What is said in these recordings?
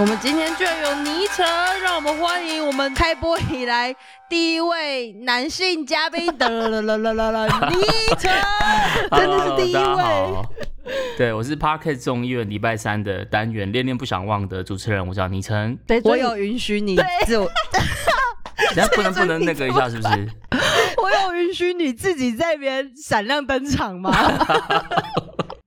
我们今天居然有倪晨，让我们欢迎我们开播以来第一位男性嘉宾，的啦啦啦啦啦，倪晨，真的是第一位。对，我是 Parket 众议院礼拜三的单元《恋恋不想忘》的主持人，我叫倪晨。对，我有允许你自我，等下不能不能那个一下，是不是？我有允许你自己在那边闪亮登场吗？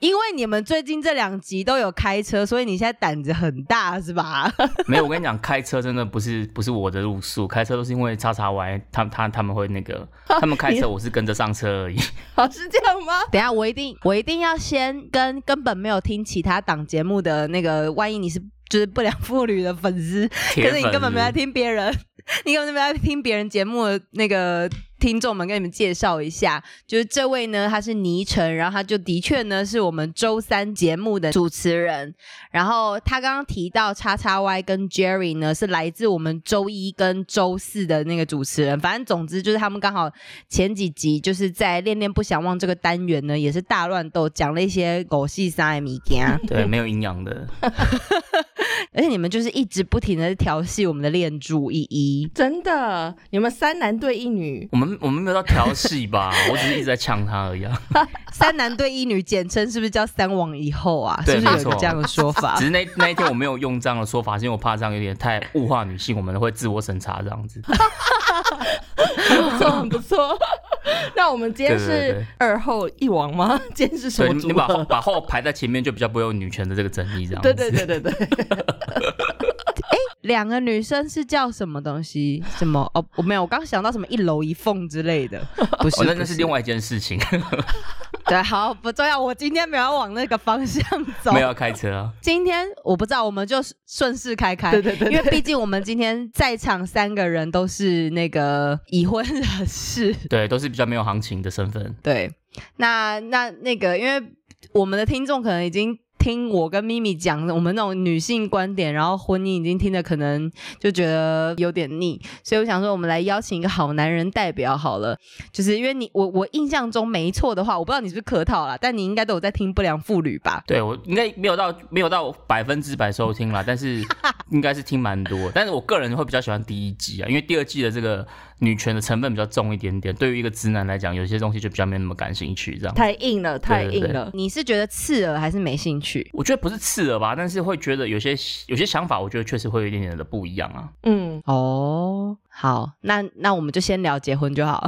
因为你们最近这两集都有开车，所以你现在胆子很大是吧？没有，我跟你讲，开车真的不是不是我的路数，开车都是因为叉叉 Y，他他他们会那个，他们开车我是跟着上车而已。好 是这样吗？等一下我一定我一定要先跟根本没有听其他档节目的那个，万一你是就是不良妇女的粉丝，可是你根本没在是听别人，你根本没在听别人节目的那个听众们，跟你们介绍一下，就是这位呢，他是倪晨，然后他就的确呢是我们周三节目的主持人，然后他刚刚提到叉叉 Y 跟 Jerry 呢是来自我们周一跟周四的那个主持人，反正总之就是他们刚好前几集就是在恋恋不想忘这个单元呢，也是大乱斗，讲了一些狗戏三的米件，对，没有营养的。而且你们就是一直不停的调戏我们的恋柱依依。真的，你们三男对一女，我们我们没有到调戏吧？我只是一直在呛他而已、啊。三男对一女，简称是不是叫三王以后啊？是不是有个这样的说法 只？是那那一天我没有用这样的说法，是因为我怕这样有点太物化女性，我们会自我审查这样子。不错，很不错。那我们今天是二后一王吗？今天是什么你你把后？把后排在前面，就比较不会有女权的这个争议这样子。对对对对对，两个女生是叫什么东西？什么？哦，我没有，我刚想到什么一楼一凤之类的，不是，哦，那是另外一件事情，对，好，不重要。我今天没有往那个方向走。没有要开车啊。今天我不知道，我们就顺势开开。对对对对因为毕竟我们今天在场三个人都是那个已婚人士。对，都是比较没有行情的身份。对，那那那个，因为我们的听众可能已经听我跟咪咪讲我们那种女性观点，然后婚姻已经听的可能就觉得有点腻，所以我想说，我们来邀请一个好男人代表好了，就是因为你我我印象中没错的话，我不知道你是不是客套啦，但你应该都有在听不良妇女吧？对我应该没有到没有到百分之百收听啦，但是应该是听蛮多。但是我个人会比较喜欢第一季啊，因为第二季的这个女权的成分比较重一点点。对于一个直男来讲，有些东西就比较没那么感兴趣。这样，太硬了，太硬了。你是觉得刺耳还是没兴趣？我觉得不是刺耳吧，但是会觉得有些有些想法，我觉得确实会有一点点的不一样啊。嗯，哦，好，那那我们就先聊结婚就好，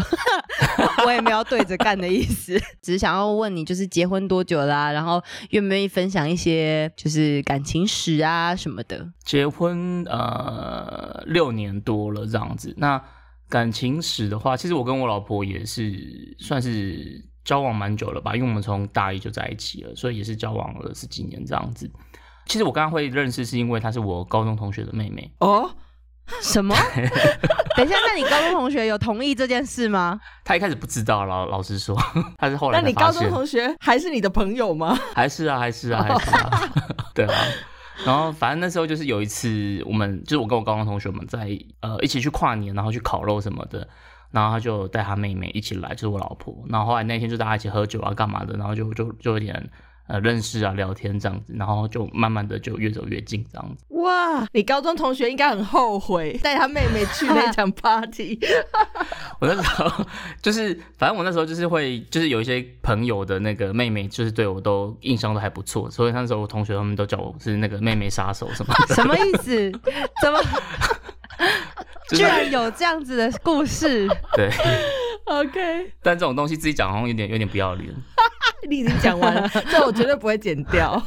我也没有对着干的意思，只是想要问你，就是结婚多久啦、然后愿不愿意分享一些就是感情史啊什么的？结婚呃六年多了这样子，那感情史的话，其实我跟我老婆也是算是交往蛮久了吧，因为我们从大一就在一起了，所以也是交往了十几年这样子。其实我刚刚会认识，是因为她是我高中同学的妹妹。哦，什么？等一下，那你高中同学有同意这件事吗？她一开始不知道，老老实说，她是后来那你。高中同学还是你的朋友吗？还是啊，还是啊，还是啊，对啊。然后反正那时候就是有一次，我们就是我跟我高中同学们在呃一起去跨年，然后去烤肉什么的，然后他就带他妹妹一起来，就是我老婆。然后后来那天就大家一起喝酒啊，干嘛的，然后就就就有点呃认识啊，聊天这样子，然后就慢慢的就越走越近这样子。哇，你高中同学应该很后悔带他妹妹去那场 party。我那时候就是，反正我那时候就是会，就是有一些朋友的那个妹妹，就是对我都印象都还不错，所以那时候我同学他们都叫我是那个妹妹杀手什么的。什么意思？怎么就是 居然有这样子的故事？对，OK，但这种东西自己讲好像有点有点不要脸。你已经讲完了，这我绝对不会剪掉。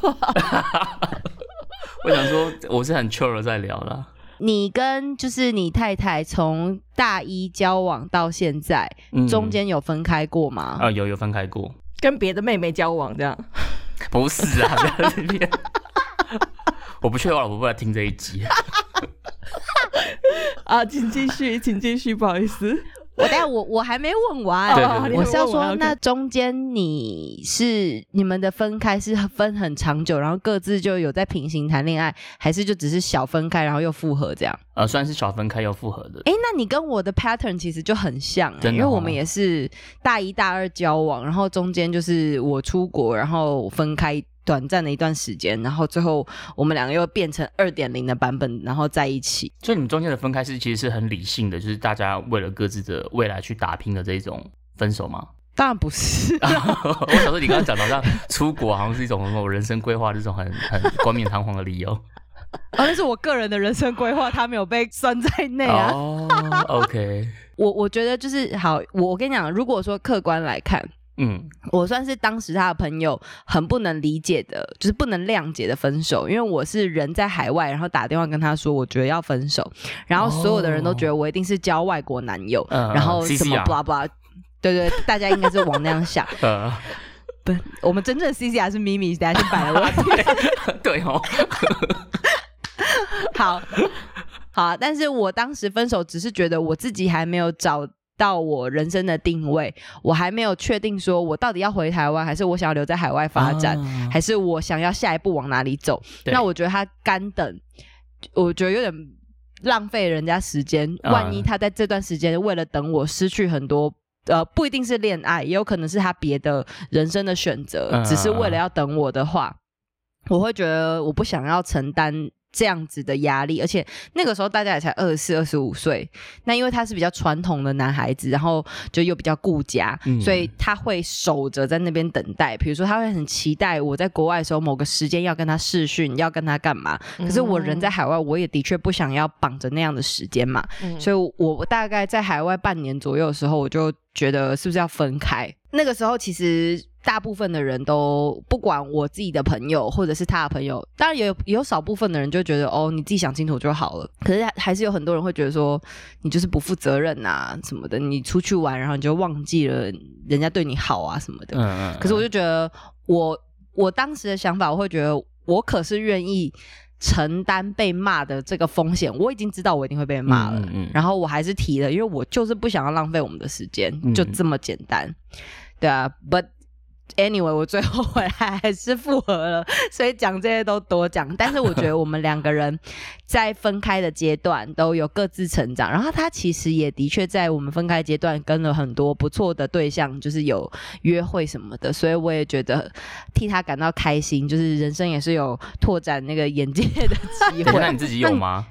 我想说，我是很 chill 的在聊啦。你跟就是你太太从大一交往到现在，嗯中间有分开过吗？啊、有有分开过，跟别的妹妹交往这样，不是啊，不要在这边。我不确定我老婆会不会听这一集。啊，请继续，请继续，不好意思。我但我我还没问完，我是要说，那中间你是你们的分开是分很长久，然后各自就有在平行谈恋爱，还是就只是小分开，然后又复合这样？呃，算是小分开又复合的。哎，那你跟我的 pattern 其实就很像、因为我们也是大一大二交往，然后中间就是我出国，然后分开短暂的一段时间，然后最后我们两个又变成二点零的版本，然后在一起。所以你们中间的分开是其实是很理性的，就是大家为了各自的未来去打拼的这种分手吗？当然不是，我想说你刚刚讲的好像出国好像是一种什么人生规划这种很 很冠冕堂皇的理由。哦，那是我个人的人生规划，他没有被算在内啊。哦，OK，我我觉得就是好，我我跟你讲，如果说客观来看，嗯，我算是当时他的朋友很不能理解的，就是不能谅解的分手，因为我是人在海外，然后打电话跟他说，我觉得要分手，然后所有的人都觉得我一定是交外国男友，嗯然后什么 blah blah。对对，大家应该是往那样想。呃，不，我们真正的 C C R 是咪咪，大家先摆了问。对哦，好，好啊，但是我当时分手只是觉得我自己还没有找到我人生的定位，我还没有确定说我到底要回台湾，还是我想要留在海外发展，啊还是我想要下一步往哪里走。那我觉得他干等，我觉得有点浪费人家时间。嗯万一他在这段时间为了等我失去很多。呃，不一定是恋爱，也有可能是他别的人生的选择，嗯只是为了要等我的话，我会觉得我不想要承担这样子的压力，而且那个时候大家也才二十四、二十五岁，那因为他是比较传统的男孩子，然后就又比较顾家，嗯所以他会守着在那边等待。比如说，他会很期待我在国外的时候某个时间要跟他视讯，要跟他干嘛。可是我人在海外，我也的确不想要绑着那样的时间嘛，嗯所以我我大概在海外半年左右的时候，我就觉得是不是要分开。那个时候其实大部分的人都不管我自己的朋友或者是他的朋友，当然也有也有少部分的人就觉得哦你自己想清楚就好了。可是还还是有很多人会觉得说你就是不负责任呐、什么的，你出去玩然后你就忘记了人家对你好啊什么的。嗯嗯，可是我就觉得我我当时的想法，我会觉得我可是愿意承担被骂的这个风险。我已经知道我一定会被骂了，嗯嗯嗯然后我还是提了，因为我就是不想要浪费我们的时间，嗯就这么简单。对啊，But。Anyway，我最后回来还是复合了，所以讲这些都多讲。但是我觉得我们两个人在分开的阶段都有各自成长，然后他其实也的确在我们分开阶段跟了很多不错的对象，就是有约会什么的，所以我也觉得替他感到开心，就是人生也是有拓展那个眼界的机会 那。你自己有吗？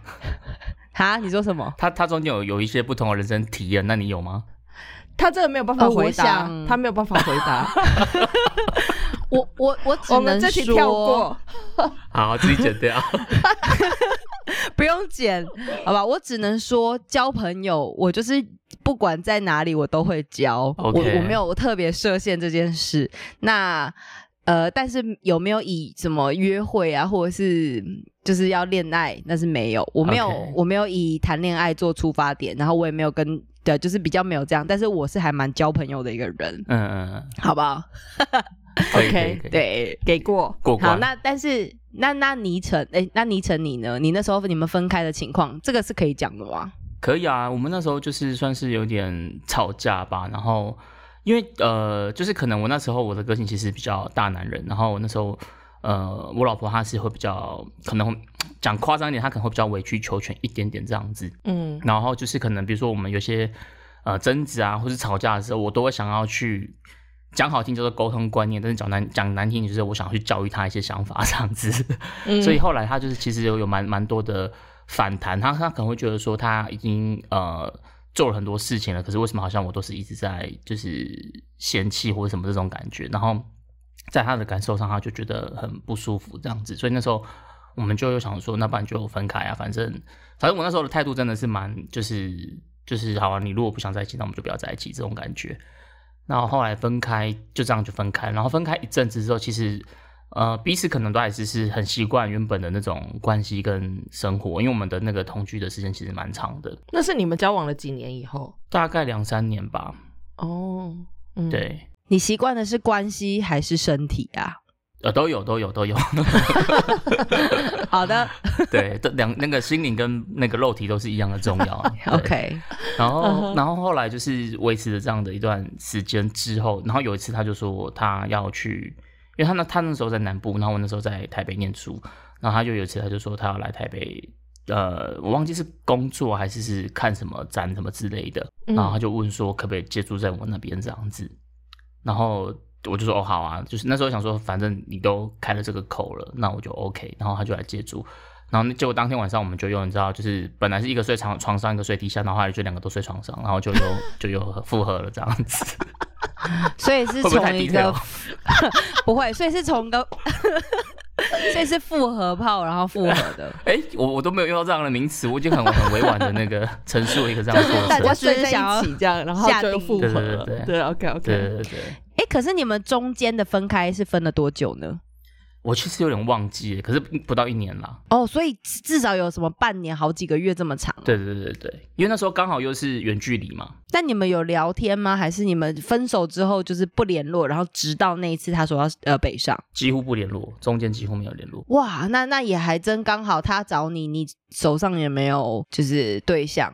哈，你说什么？他他中间有有一些不同的人生体验，那你有吗？他这个没有办法回答，想他没有办法回答。我我我只我们能这题跳说，过。好，自己剪掉。不用剪，好吧？我只能说交朋友，我就是不管在哪里我都会交我我没有特别设限这件事。那呃，但是有没有以什么约会啊，或者是就是要恋爱，那是没有，我没有我没有以谈恋爱做出发点，然后我也没有跟对，就是比较没有这样。但是我是还蛮交朋友的一个人，嗯嗯嗯，好不好？OK，对，给过。好，过好。那但是那那倪晨，哎，那倪晨你呢？你那时候你们分开的情况，这个是可以讲的吗？可以啊，我们那时候就是算是有点吵架吧，然后因为呃，就是可能我那时候我的个性其实比较大男人，然后我那时候呃，我老婆她是会比较可能讲夸张一点，她可能会比较委曲求全一点点这样子，嗯然后就是可能比如说我们有些呃争执啊，或是吵架的时候，我都会想要去讲好听就是沟通观念，但是讲难讲难听就是我想要去教育他一些想法这样子。嗯 所以后来他就是其实有有蛮蛮多的反弹，他他可能会觉得说他已经呃做了很多事情了，可是为什么好像我都是一直在就是嫌弃或者什么这种感觉，然后在他的感受上他就觉得很不舒服这样子，所以那时候我们就又想说，那不然就分开啊，反正反正我那时候的态度真的是蛮就是就是好啊，你如果不想在一起，那我们就不要在一起这种感觉。然后后来分开，就这样就分开。然后分开一阵子之后，其实呃彼此可能都还是是很习惯原本的那种关系跟生活，因为我们的那个同居的时间其实蛮长的，那是你们交往了几年以后？大概两三年吧。哦，嗯，对，你习惯的是关系还是身体啊？呃，都有都有都有，好的。对，这两那个心灵跟那个肉体都是一样的重要啊。OK，然后，然后后来就是维持了这样的一段时间之后，然后有一次他就说他要去，因为他那他那时候在南部，然后我那时候在台北念书，然后他就有一次他就说他要来台北，呃，我忘记是工作还是是看什么展什么之类的，嗯。然后他就问说可不可以借住在我那边这样子，然后我就说哦好啊，就是那时候想说反正你都开了这个口了，那我就 OK，然后他就来借住。然后结果当天晚上我们就用，你知道，就是本来是一个睡床床上，一个睡地下，然后后来就两个都睡床上，然后就又就又复合了这样子。所以是从一个不会，所以是从个，所以是复合炮，然后复合的。哎，我我都没有用到这样的名词，我已经很很委婉的那个陈述了一个这样的过程。大家睡在一起这样，然后就复合了。对对对对对，OK OK。对对对，哎，可是你们中间的分开是分了多久呢？我其实有点忘记了，可是不到一年啦。哦，所以至至少有什么半年、好几个月这么长。对对对对，因为那时候刚好又是远距离嘛。但你们有聊天吗？还是你们分手之后就是不联络，然后直到那一次他说要呃北上？几乎不联络，中间几乎没有联络。哇，那那也还真刚好，他找你，你手上也没有就是对象，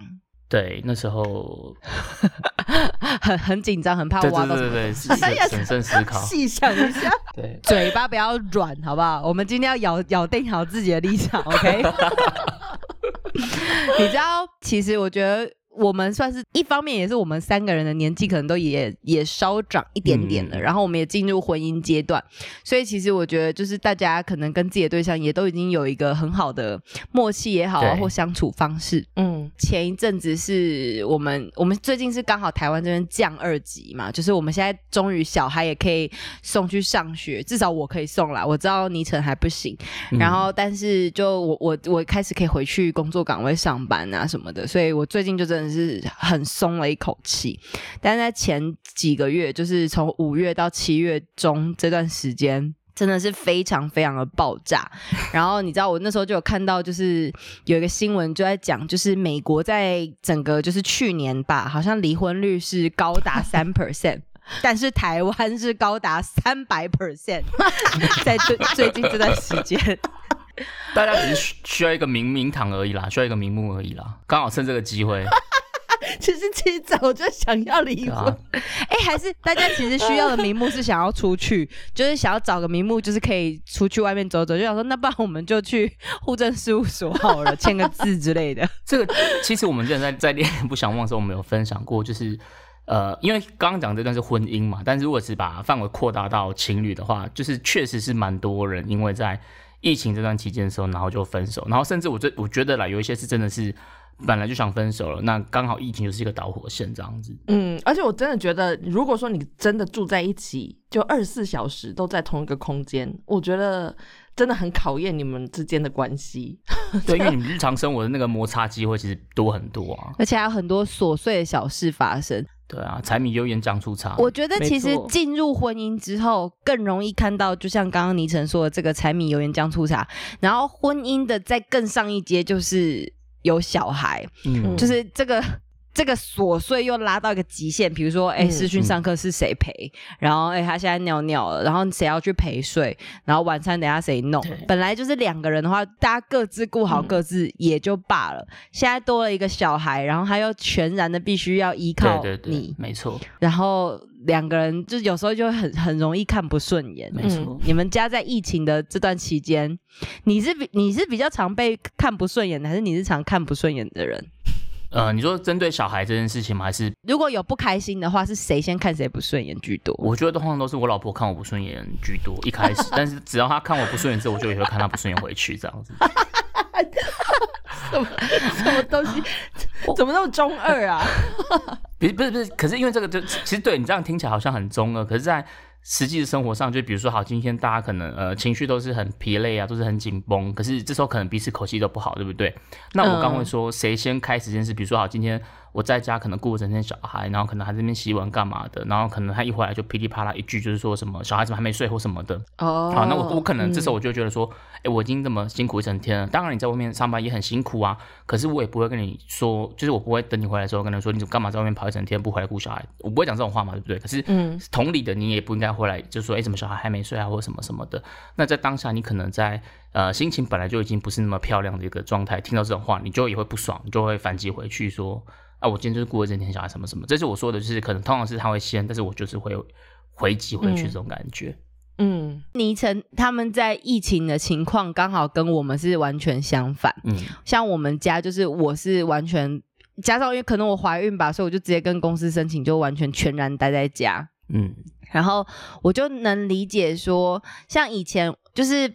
对，那时候，很很紧张，很怕挖到什么对对对，是哎呀是审慎思考。细想一下，对，嘴巴不要软，好不好？我们今天要咬咬定好自己的立场，OK？你知道，其实我觉得我们算是一方面，也是我们三个人的年纪可能都也也稍长一点点了，嗯然后我们也进入婚姻阶段，所以其实我觉得就是大家可能跟自己的对象也都已经有一个很好的默契也好啊，或相处方式。嗯前一阵子是我们，我们最近是刚好台湾这边降二级嘛，就是我们现在终于小孩也可以送去上学，至少我可以送啦。我知道倪晨还不行，嗯然后但是就我我我开始可以回去工作岗位上班啊什么的，所以我最近就真的是很松了一口气。但是在前几个月，就是从五月到七月中这段时间。真的是非常非常的爆炸，然后你知道我那时候就有看到，就是有一个新闻就在讲，就是美国在整个就是去年吧，好像离婚率是高达三 percent，但是台湾是高达三百 percent，在最最近这段时间，大家只是需需要一个名名堂而已啦，需要一个名目而已啦。刚好趁这个机会，其实其实早就想要离婚哎、还是大家其实需要的名目是想要出去，就是想要找个名目，就是可以出去外面走走，就想说，那不然我们就去户政事务所好了，签个字之类的。这个其实我们之前在在恋爱不想忘的时候，我们有分享过，就是呃，因为刚刚讲这段是婚姻嘛，但是如果是把范围扩大到情侣的话，就是确实是蛮多人因为在疫情这段期间的时候，然后就分手，然后甚至我这我觉得啦，有一些是真的是本来就想分手了，那刚好疫情就是一个导火线这样子。嗯，而且我真的觉得，如果说你真的住在一起，就二十四小时都在同一个空间，我觉得真的很考验你们之间的关系。对，因为你们日常生活的那个摩擦机会其实多很多啊。而且还有很多琐碎的小事发生。对啊，柴米油盐酱醋茶。我觉得其实进入婚姻之后，更容易看到，就像刚刚倪晨说的这个柴米油盐酱醋茶。然后婚姻的再更上一阶就是有小孩，嗯，就是这个。这个琐碎又拉到一个极限，比如说，哎、嗯视讯上课是谁陪？然后，哎、他现在尿尿了，然后谁要去陪睡？然后晚餐等下谁弄？本来就是两个人的话，大家各自顾好嗯各自也就罢了。现在多了一个小孩，然后他又全然的必须要依靠对对你对，，没错，然后两个人就有时候就会很很容易看不顺眼。没错。你们家在疫情的这段期间，你是比你是比较常被看不顺眼的，还是你是常看不顺眼的人？呃，你说针对小孩这件事情吗？还是如果有不开心的话，是谁先看谁不顺眼居多？我觉得通常都是我老婆看我不顺眼居多，一开始，但是只要她看我不顺眼之后，我就也会看她不顺眼回去，这样子。什么 什么东西？怎么那么中二啊？不是不是不是，可是因为这个就其实对你这样听起来好像很中二，可是，在实际的生活上，就比如说好，今天大家可能呃情绪都是很疲累啊，都是很紧绷，可是这时候可能彼此口气都不好，对不对？那我刚会说谁先开始这件事，比如说好，今天我在家可能顾了整天小孩，然后可能还在那边洗碗干嘛的，然后可能他一回来就噼里啪啦一句就是说什么小孩子还没睡或什么的，哦。好，那我我可能这时候我就觉得说，哎、我已经这么辛苦一整天了，当然你在外面上班也很辛苦啊，可是我也不会跟你说，就是我不会等你回来的时候跟他说，你怎么干嘛在外面跑一整天不回来顾小孩，我不会讲这种话嘛，对不对？可是，嗯。同理的，你也不应该家回来就说，哎，怎么小孩还没睡啊，或者什么什么的。那在当下，你可能在呃心情本来就已经不是那么漂亮的一个状态，听到这种话，你就也会不爽，你就会反击回去说，啊，我今天就是顾了整天小孩什么什么。这是我说的，就是可能通常是他会先，但是我就是会回击回去这种感觉。嗯，倪晨他们在疫情的情况刚好跟我们是完全相反。嗯，像我们家就是我是完全加上，因为可能我怀孕吧，所以我就直接跟公司申请，就完全全然待在家。嗯，然后我就能理解说，像以前就是。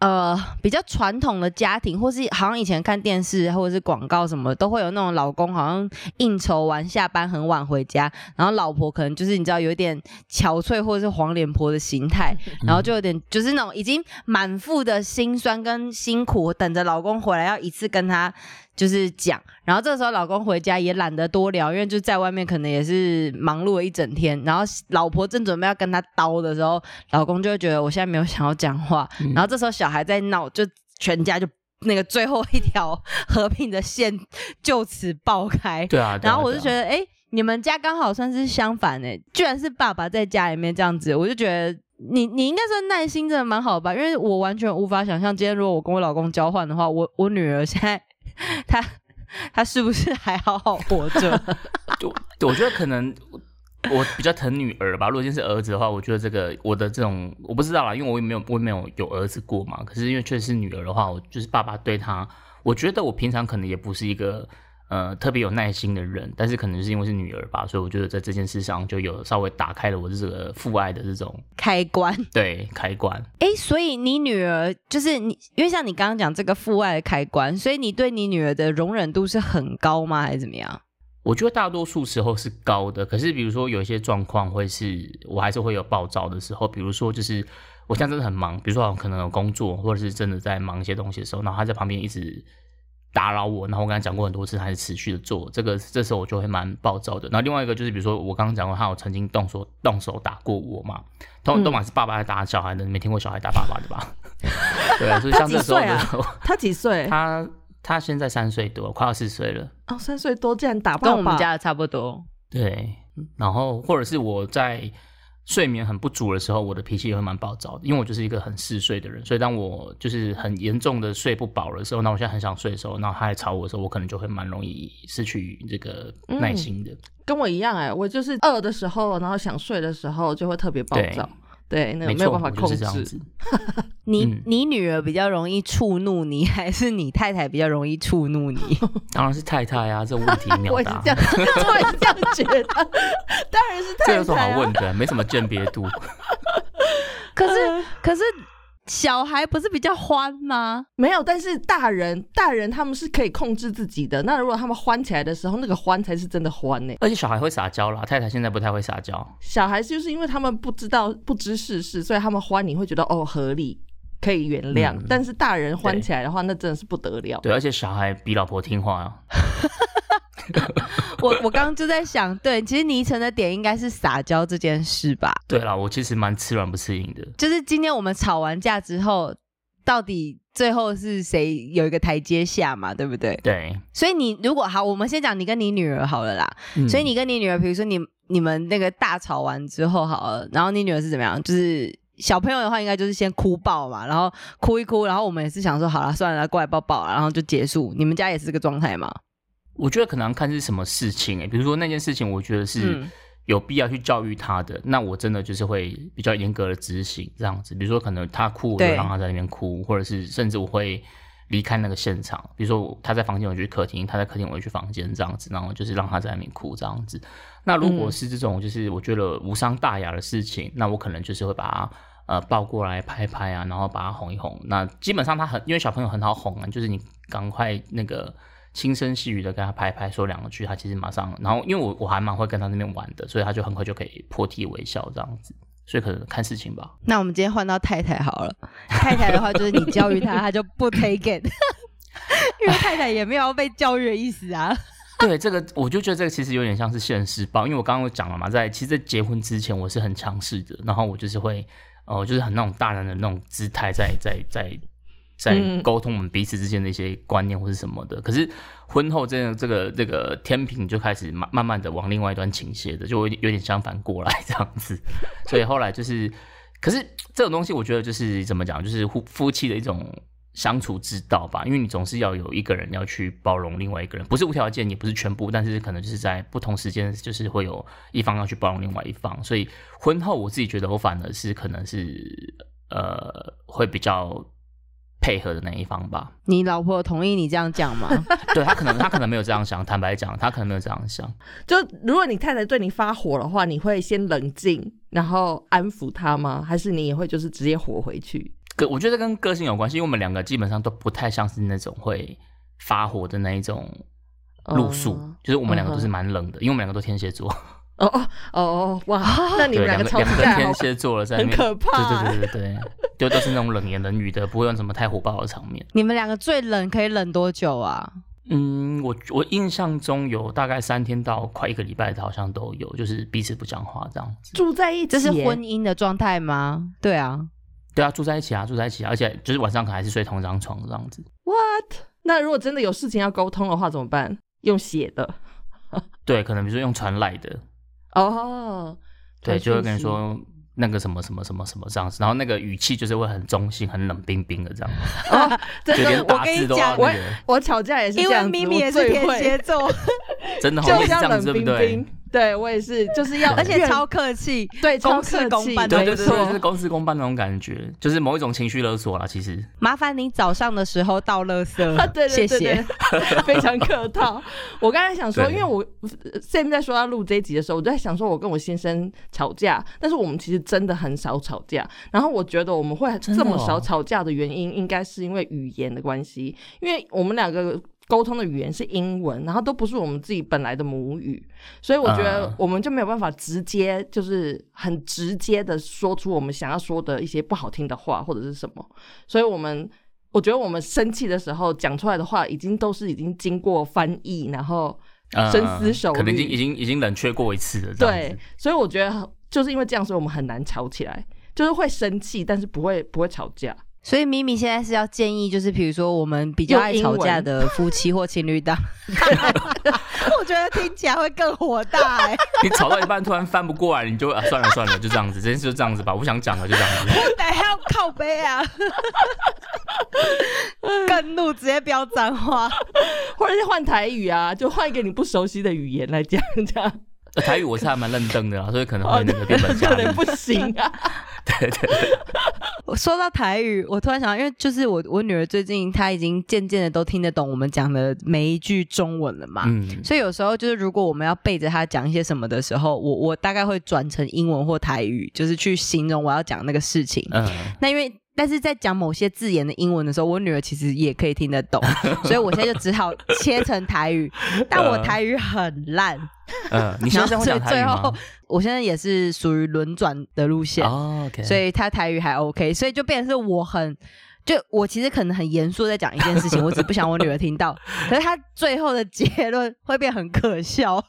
呃，比较传统的家庭，或是好像以前看电视或者是广告什么，都会有那种老公好像应酬完下班很晚回家，然后老婆可能就是你知道有一点憔悴或者是黄脸婆的形态，然后就有点就是那种已经满腹的辛酸跟辛苦，等着老公回来要一次跟他。就是讲，然后这个时候老公回家也懒得多聊，因为就在外面可能也是忙碌了一整天。然后老婆正准备要跟他叨的时候，老公就会觉得我现在没有想要讲话。然后这时候小孩在闹，就全家就那个最后一条和平的线就此爆开。对啊。然后我就觉得，哎，你们家刚好算是相反哎，居然是爸爸在家里面这样子，我就觉得你你应该说耐心真的蛮好吧，因为我完全无法想象今天如果我跟我老公交换的话，我我女儿现在。他他是不是还好好活着？我我觉得可能我比较疼女儿吧。如果今天是儿子的话，我觉得这个我的这种我不知道啦，因为我也没有我也没有有儿子过嘛。可是因为确实是女儿的话，我就是爸爸对她，我觉得我平常可能也不是一个。呃，特别有耐心的人，但是可能是因为是女儿吧，所以我觉得在这件事上就有稍微打开了我的这个父爱的这种开关。对，开关。哎，所以你女儿就是你，因为像你刚刚讲这个父爱的开关，所以你对你女儿的容忍度是很高吗，还是怎么样？我觉得大多数时候是高的，可是比如说有一些状况会是我还是会有暴躁的时候，比如说就是我现在真的很忙，比如说可能有工作，或者是真的在忙一些东西的时候，然后他在旁边一直。打扰我，然后我跟他讲过很多次，还是持续的做这个，这时候我就会蛮暴躁的。然后另外一个就是，比如说我刚刚讲过，他有曾经动手动手打过我嘛，通常都嘛是爸爸在打小孩的，你没听过小孩打爸爸的吧？对，所以像这时候，他几岁？他他现在三岁多，快要四岁了。哦，三岁多竟然打爸爸，跟我们家的差不多。对，然后或者是我在。睡眠很不足的时候，我的脾气也会蛮暴躁的，因为我就是一个很嗜睡的人，所以当我就是很严重的睡不饱的时候，那我现在很想睡的时候，然后他来吵我的时候，我可能就会蛮容易失去这个耐心的。跟我一样哎，我就是饿的时候，然后想睡的时候就会特别暴躁。对，那个没有办法控制。你你女儿比较容易触怒你，还是你太太比较容易触怒你？当然是太太啊，这问题秒答。我也这样觉得，当然是太太。这有什么好问的？没什么鉴别度。可是，可是。小孩不是比较欢吗？没有，但是大人，大人他们是可以控制自己的。那如果他们欢起来的时候，那个欢才是真的欢呢。而且小孩会撒娇啦，太太现在不太会撒娇。小孩就是因为他们不知道、不知世事，所以他们欢你会觉得哦合理，可以原谅。但是大人欢起来的话，那真的是不得了。对，而且小孩比老婆听话啊。我我刚刚就在想，对，其实倪晨的点应该是撒娇这件事吧？对啦，我其实蛮吃软不吃硬的。就是今天我们吵完架之后，到底最后是谁有一个台阶下嘛？对不对？对。所以你如果好，我们先讲你跟你女儿好了啦。所以你跟你女儿，比如说你你们那个大吵完之后好了，然后你女儿是怎么样？就是小朋友的话，应该就是先哭抱嘛，然后哭一哭，然后我们也是想说，好了，算了，过来抱抱，然后就结束。你们家也是这个状态吗？我觉得可能看是什么事情哎，比如说那件事情，我觉得是有必要去教育他的，那我真的就是会比较严格的执行这样子。比如说可能他哭，我就让他在那边哭，或者是甚至我会离开那个现场。比如说他在房间，我就去客厅；他在客厅，我就去房间这样子，然后就是让他在那边哭这样子。那如果是这种就是我觉得无伤大雅的事情，那我可能就是会把他呃抱过来拍拍啊，然后把他哄一哄。那基本上他很因为小朋友很好哄啊，就是你赶快那个。轻声细语的跟他拍拍说两句，他其实马上，然后因为我我还蛮会跟他那边玩的，所以他就很快就可以破涕为笑这样子，所以可能看事情吧。那我们今天换到太太好了，太太的话就是你教育他，他就不 take it，因为太太也没有要被教育的意思啊。对，这个我就觉得这个其实有点像是现实报，因为我刚刚讲了嘛，在其实在结婚之前我是很强势的，然后我就是会，哦，就是很那种大人的那种姿态在在在。在嗯沟通我们彼此之间的一些观念或是什么的。可是婚后真的这个这个天平就开始慢慢慢的往另外一端倾斜的，就有点有点相反过来这样子。所以后来就是，可是这种东西我觉得就是怎么讲，就是夫夫妻的一种。相处之道吧，因为你总是要有一个人要去包容另外一个人，不是无条件，也不是全部，但是可能就是在不同时间，就是会有一方要去包容另外一方。所以婚后我自己觉得，我反而是可能是呃会比较配合的那一方吧。你老婆同意你这样讲吗？对他可能他可能没有这样想，坦白讲，他可能没有这样想。就如果你太太对你发火的话，你会先冷静，然后安抚她吗？还是你也会就是直接火回去？个我觉得跟个性有关系，因为我们两个基本上都不太像是那种会发火的那一种路数，哦就是我们两个都是蛮冷的，因为我们两个都天蝎座。哦哦哦哦，哇！那你，们两个两个天蝎座了，在很可怕对对对对对，就 都是那种冷言冷语的，不会用什么太火爆的场面。你们两个最冷可以冷多久啊？嗯，我我印象中有大概三天到快一个礼拜的，好像都有，就是彼此不讲话这样子。住在一起，这是婚姻的状态吗？对啊，对啊，住在一起啊，住在一起啊，而且就是晚上可能还是睡同一张床这样子。What？那如果真的有事情要沟通的话怎么办？用写的对，可能比如说用传来的，哦，对，就会跟你说那个什么什么什么什么这样子，然后那个语气就是会很中性、很冷冰冰的这样，哦，这就连个打字都要我，我吵架也是因为这样子，咪咪也是我最会天蝎座，真的好 就是像冷冰冰？。对我也是，就是要，而且超客气。对超公事公办没对对对就是公事公办那种感觉，就是某一种情绪勒索啦。其实，麻烦你早上的时候到垃圾，对对谢对谢。对，非常客套。我刚才想说，因为我呃 Sam 在说要录这一集的时候，我就在想说，我跟我先生吵架，但是我们其实真的很少吵架。然后我觉得我们会这么少吵架的原因，应该是因为语言的关系，因为我们两个。沟通的语言是英文，然后都不是我们自己本来的母语，所以我觉得嗯我们就没有办法直接，就是很直接的说出我们想要说的一些不好听的话或者是什么。所以我们我觉得我们生气的时候讲出来的话，已经都是已经经过翻译，然后呃深思熟虑可能已经已经已经冷却过一次了。对，所以我觉得就是因为这样，所以我们很难吵起来，就是会生气，但是不会不会吵架。所以咪咪现在是要建议，就是比如说我们比较爱吵架的夫妻或情侣档，我觉得听起来会更火大哎、你吵到一半突然翻不过来，你就啊算了算了，就这样子，这件事就这样子吧，我不想讲了，就这样子。我得还要靠背啊，更怒直接飙脏话。或者是换台语啊，就换一个你不熟悉的语言来讲，这样呃台语我是还蛮认真的啦，所以可能哦会那个变本加厉可能。不行啊。对对对，我说到台语，我突然想到，因为就是我我女儿最近她已经渐渐的都听得懂我们讲的每一句中文了嘛。嗯，所以有时候就是，如果我们要背着她讲一些什么的时候，我我大概会转成英文或台语，就是去形容我要讲那个事情。嗯，那因为但是在讲某些字眼的英文的时候，我女儿其实也可以听得懂，所以我现在就只好切成台语，但我台语很烂。嗯，你现在会讲台语然后最后？我现在也是属于轮转的路线，哦所以他台语还 OK，所以就变成是我很。就我其实可能很严肃在讲一件事情，我只不想我女儿听到，可是她最后的结论会变很可笑，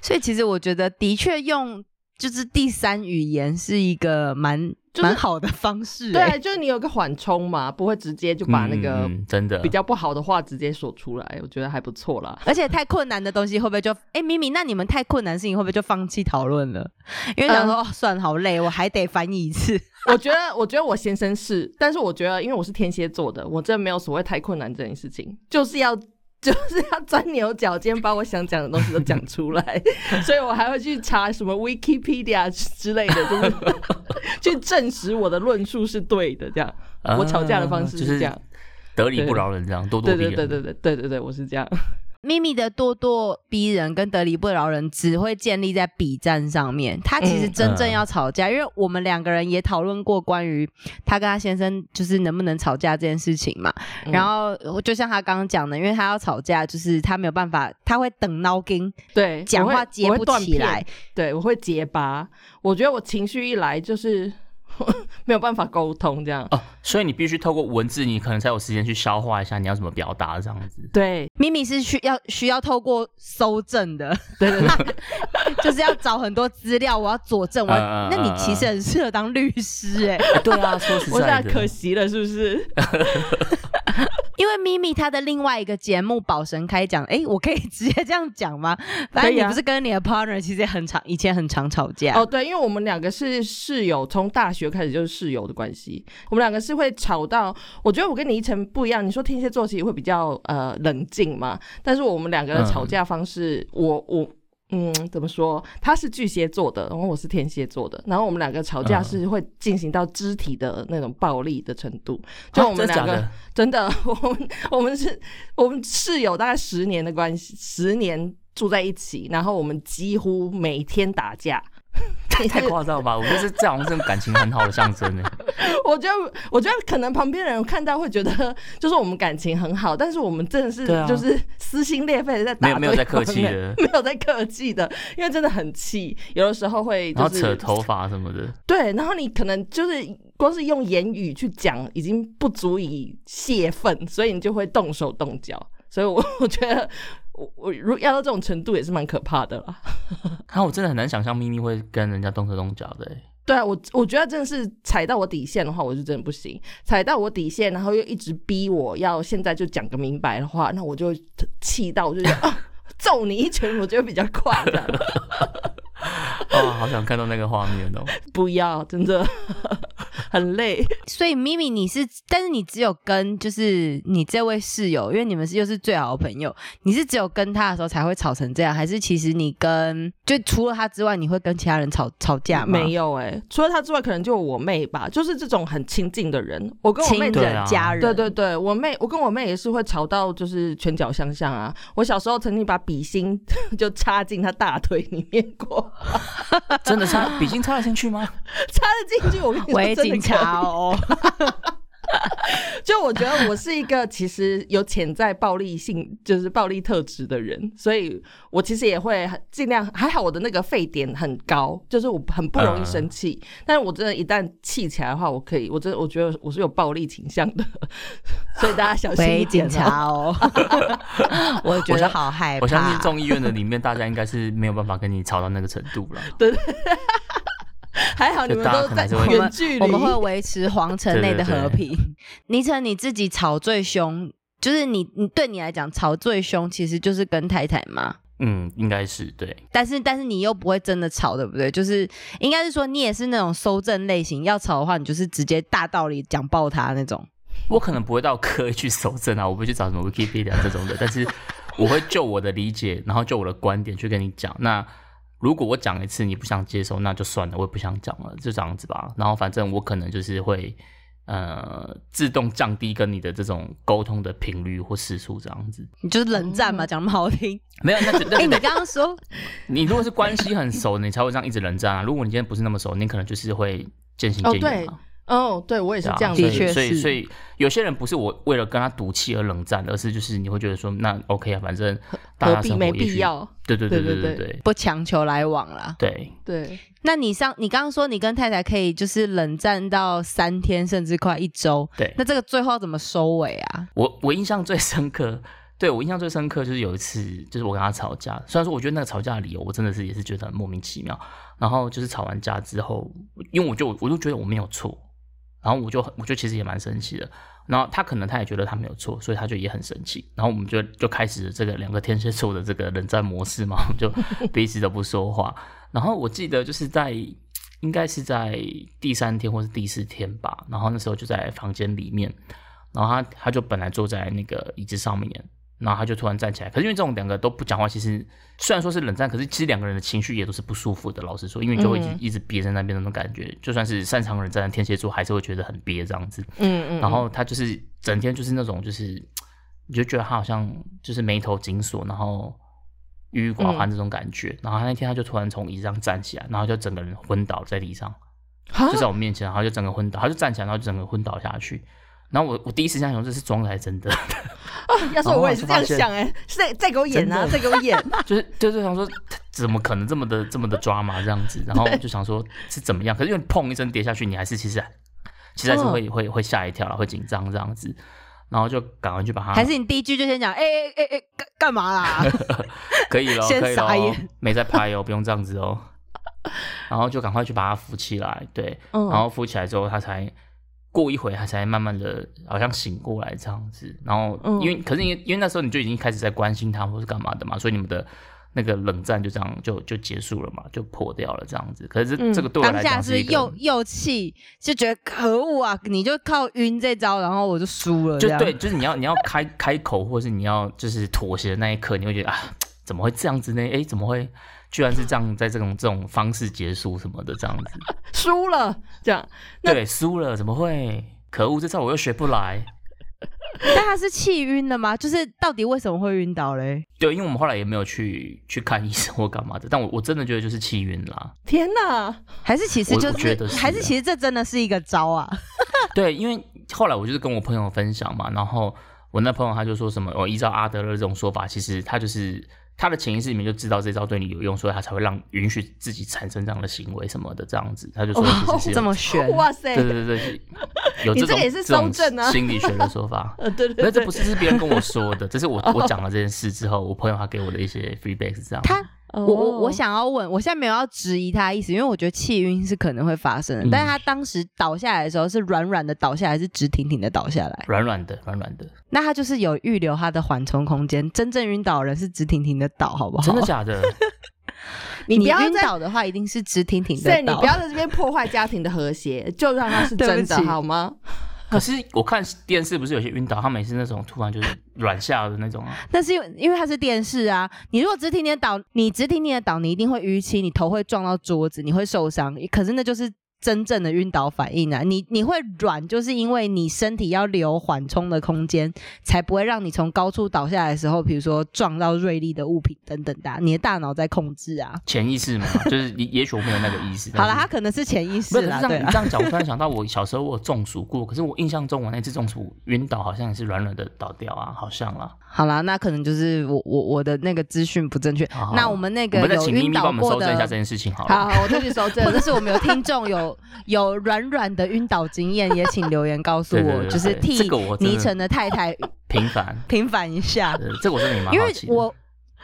所以其实我觉得的确用就是第三语言是一个蛮就是蛮好的方式、欸，对，就是你有个缓冲嘛，不会直接就把那个真的比较不好的话直接说出来，我觉得还不错啦。而且太困难的东西会不会就哎，咪咪，那你们太困难的事情会不会就放弃讨论了？因为想说、哦，算，好累，我还得翻译一次。我觉得，我觉得我先生是，但是我觉得，因为我是天蝎座的，我真的没有所谓太困难这件事情，就是要就是要钻牛角尖，把我想讲的东西都讲出来，所以我还会去查什么 Wikipedia 之类的，就是 去证实我的论述是对的。这样，我吵架的方式是这样。得理不饶人，这样咄咄对逼人。对对对对对对对，我是这样。咪咪的咄咄逼人跟得理不饶人只会建立在比战上面，他其实嗯真正要吵架，因为我们两个人也讨论过关于他跟他先生就是能不能吵架这件事情嘛。嗯然后就像他刚刚讲的，因为他要吵架，就是他没有办法，他会等脑筋，对，讲话接不起来。对，我会结巴。我觉得我情绪一来就是没有办法沟通这样。哦，所以你必须透过文字，你可能才有时间去消化一下你要怎么表达这样子。对咪咪是需要需要透过搜证的，对对对，就是要找很多资料，我要佐证。我那你其实很适合当律师哎、哎对啊，说实我现在可惜了，是不是？因为咪咪她的另外一个节目《宝神开讲》，哎，我可以直接这样讲吗？反正可以啊你不是跟你的 partner 其实也很常，以前很常吵架。哦，对，因为我们两个是室友，从大学开始就是室友的关系。我们两个是会吵到，我觉得我跟你一成不一样。你说天蝎座其实会比较呃冷静嘛，但是我们两个的吵架方式，我我。嗯，怎么说？他是巨蟹座的，然后我是天蝎座的，然后我们两个吵架嗯是会进行到肢体的那种暴力的程度。就啊我们两个、真的，我们我们是我们室友大概十年的关系，十年住在一起，然后我们几乎每天打架。太夸张了吧？我觉得这这好像是感情很好的象征呢。我觉得，我觉得可能旁边人看到会觉得，就是我们感情很好，但是我们真的是就是撕心裂肺的在打没有没有在客气的 没有在客气的，因为真的很气，有的时候会然后就是扯头发什么的，对，然后你可能就是光是用言语去讲，已经不足以泄愤，所以你就会动手动脚。所以我我觉得我我如果要到这种程度也是蛮可怕的啦。然 后我真的很难想象咪咪会跟人家动手动脚的欸。对啊，我我觉得真的是踩到我底线的话，我就真的不行。踩到我底线，然后又一直逼我要现在就讲个明白的话，那我就气到，我就觉得啊，揍你一拳，我觉得比较快的。哦，好想看到那个画面哦。不要，真的 很累。所以咪咪你是，但是你只有跟就是你这位室友，因为你们是又是最好的朋友，你是只有跟他的时候才会吵成这样，还是其实你跟就除了他之外，你会跟其他人吵吵架吗？没有哎、除了他之外，可能就我妹吧，就是这种很亲近的人。我跟我妹对啊人家人，对对对，我妹，我跟我妹也是会吵到就是拳脚相向啊。我小时候曾经把笔芯就插进她大腿里面过，真的插笔芯插得进去吗？插得进去。我跟你说，喂，真的警察哦。就我觉得我是一个其实有潜在暴力性，就是暴力特质的人，所以我其实也会很尽量。还好我的那个沸点很高，就是我很不容易生气。但是我真的，一旦气起来的话，我可以，我真的我觉得我是有暴力倾向的，所以大家小心喂，一点、警哦。察哦，我觉得好害怕。我相信众议院的里面，大家应该是没有办法跟你吵到那个程度了。还好你们都在远距离，我们会维持皇城内的和平。倪晨，你自己吵最凶，就是你你对你来讲吵最凶，其实就是跟太太嘛。嗯，应该是对。但是但是你又不会真的吵，对不对？就是应该是说你也是那种收正类型，要吵的话，你就是直接大道理讲爆他那种。我可能不会到刻意去搜证啊，我不会去找什么 Wikipedia 这种的，但是我会就我的理解，然后就我的观点去跟你讲。那如果我讲一次你不想接受，那就算了，我也不想讲了，就这样子吧。然后反正我可能就是会呃自动降低跟你的这种沟通的频率或时速这样子。你就是冷战嘛，讲那么好听。没有，那你刚刚说 你如果是关系很熟，你才会这样一直冷战啊。如果你今天不是那么熟，你可能就是会渐行渐远嘛。哦，对哦，对我也是这样。的确，所以所以有些人不是我为了跟他赌气而冷战，而是就是你会觉得说那 OK 啊，反正何必没必要。对对对对对对，不强求来往了。对对，那你上你刚刚说你跟太太可以就是冷战到三天甚至快一周，对，那这个最后怎么收尾啊？我我印象最深刻，对我印象最深刻就是有一次就是我跟他吵架，虽然说我觉得那个吵架理由我真的是也是觉得很莫名其妙。然后就是吵完架之后，因为我就我就觉得我没有错。然后我就我就其实也蛮生气的。然后他可能他也觉得他没有错，所以他就也很生气。然后我们就就开始这个两个天蝎座的这个冷战模式嘛，我们就 彼此都不说话。然后我记得就是在应该是在第三天或是第四天吧，然后那时候就在房间里面，然后他他就本来坐在那个椅子上面，然后他就突然站起来。可是因为这种两个都不讲话，其实虽然说是冷战，可是其实两个人的情绪也都是不舒服的。老实说，因为你就会一直、憋在那边那种感觉，就算是擅长冷战的天蝎座，还是会觉得很憋这样子。嗯嗯，然后他就是整天就是那种就是，你就觉得他好像就是眉头紧锁，然后郁郁寡欢这种感觉。然后他那天他就突然从椅子上站起来，然后就整个人昏倒在地上，就在我面前，然后就整个昏倒，他就站起来，然后就整个昏倒下去。然后我我第一时间想说这是装的还是真的，要说我也是这样想哎，是在在给我演啊，真的再给我演。就是就是想说怎么可能这么的这么的抓嘛这样子，然后就想说是怎么样，可是因为砰一声跌下去，你还是其实其实还是嗯会、会会吓一跳了，会紧张这样子，然后就赶快去把它还是你第一句就先讲，哎哎哎哎，干干嘛啦？可以了，先可以了哦傻眼，没在拍哦，不用这样子哦。然后就赶快去把它扶起来，对，嗯然后扶起来之后，它才过一会，他才慢慢的好像醒过来这样子。然后嗯因为、可是因为因为那时候你就已经开始在关心他或是干嘛的嘛，所以你们的那个冷战就这样就就结束了嘛，就破掉了这样子。可是这、个对我当下来讲是又又气，就觉得可恶啊！你就靠晕这招，然后我就输了。就对，就是你要你要开开口，或是你要就是妥协的那一刻，你会觉得啊，怎么会这样子呢？哎，怎么会居然是这样，在这种这种方式结束什么的这样子？输了这样，对，输了，怎么会？可恶，这招我又学不来。但他是气晕了吗？就是到底为什么会晕倒嘞？对，因为我们后来也没有去去看医生或干嘛的，但我我真的觉得就是气晕啦。天哪！还是其实就觉得是还是其实这真的是一个招啊？对，因为后来我就是跟我朋友分享嘛，然后我那朋友他就说什么，哦，依照阿德勒这种说法，其实他就是他的潜意识里面就知道这招对你有用，所以他才会让允许自己产生这样的行为什么的这样子。他就说其实是有、这么玄？哇塞！对对对对，有这种这也是这种搜证啊 心理学的说法。呃，对对对，有，这不是是别人跟我说的，这是我哦我讲了这件事之后，我朋友他给我的一些 feedback 是这样。他我我我我想要问，我现在没有要质疑他的意思，因为我觉得气晕是可能会发生的，嗯但是他当时倒下来的时候是软软的倒下来，还是直挺挺的倒下来？软软的，软软的，那他就是有预留他的缓冲空间。真正晕倒的人是直挺挺的倒，好不好？真的假的？你 你不要在倒的话，一定是直挺挺的对，你倒。不要在这边破坏家庭的和谐，就让他是 真的好吗？可是我看电视不是有些晕倒，他们也是那种突然就是软下的那种啊。那是因为因为它是电视啊，你如果直挺挺的倒，你直挺挺的倒，你一定会淤青，你头会撞到桌子，你会受伤。可是那就是真正的晕倒反应啊！你你会软，就是因为你身体要留缓冲的空间，才不会让你从高处倒下来的时候，比如说撞到锐利的物品等等的啊、你的大脑在控制啊。潜意识嘛，就是也也许我没有那个意识。好了，但是它可能是潜意识啦，对啦这样你这。样讲，我突然想到我小时候我中暑过，可是我印象中我那次中暑晕倒好像也是软软的倒掉啊，好像啦。好啦，那可能就是我我我的那个资讯不正确。好那我们那个有晕倒过的一下这件事情好了。好，好，我再去搜证 或。者是我们有听众有有软软的晕倒经验，也请留言告诉我，就是替倪晨的太太平凡，平反一下。这个我真的因为。我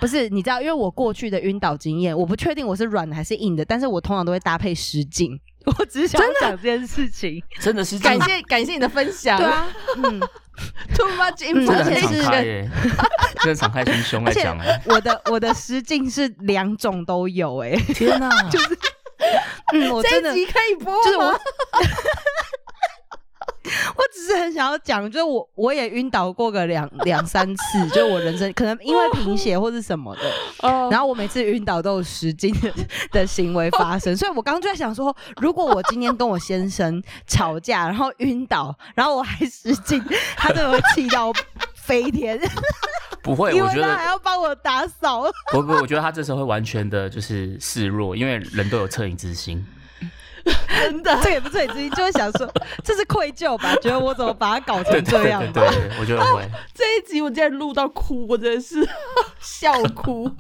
不是你知道，因为我过去的晕倒经验，我不确定我是软的还是硬的，但是我通常都会搭配实境。我只是想讲这件事情。真的是感谢感谢你的分享。对啊，嗯，，Too much 嗯真的 真的敞开心胸来讲哎。我的我的失敬是两种都有哎、天哪，嗯，我真的这一集可以播吗？就是我，我只是很想要讲，就是我我也晕倒过个两 两三次，就是我人生可能因为贫血或是什么的，哦然后我每次晕倒都有失禁的的行为发生，所以我刚刚就在想说，如果我今天跟我先生吵架，然后晕倒，然后我还失禁，他真的会气到飞天，不会，我觉得因为他还要帮我打扫。不不，我觉得他这时候会完全的就是示弱，因为人都有恻隐之心。真的这也不是很自信，就会想说这是愧疚吧，觉得我怎么把他搞成这样对对，对我觉得会。这一集我竟然录到哭，我真的是 笑哭。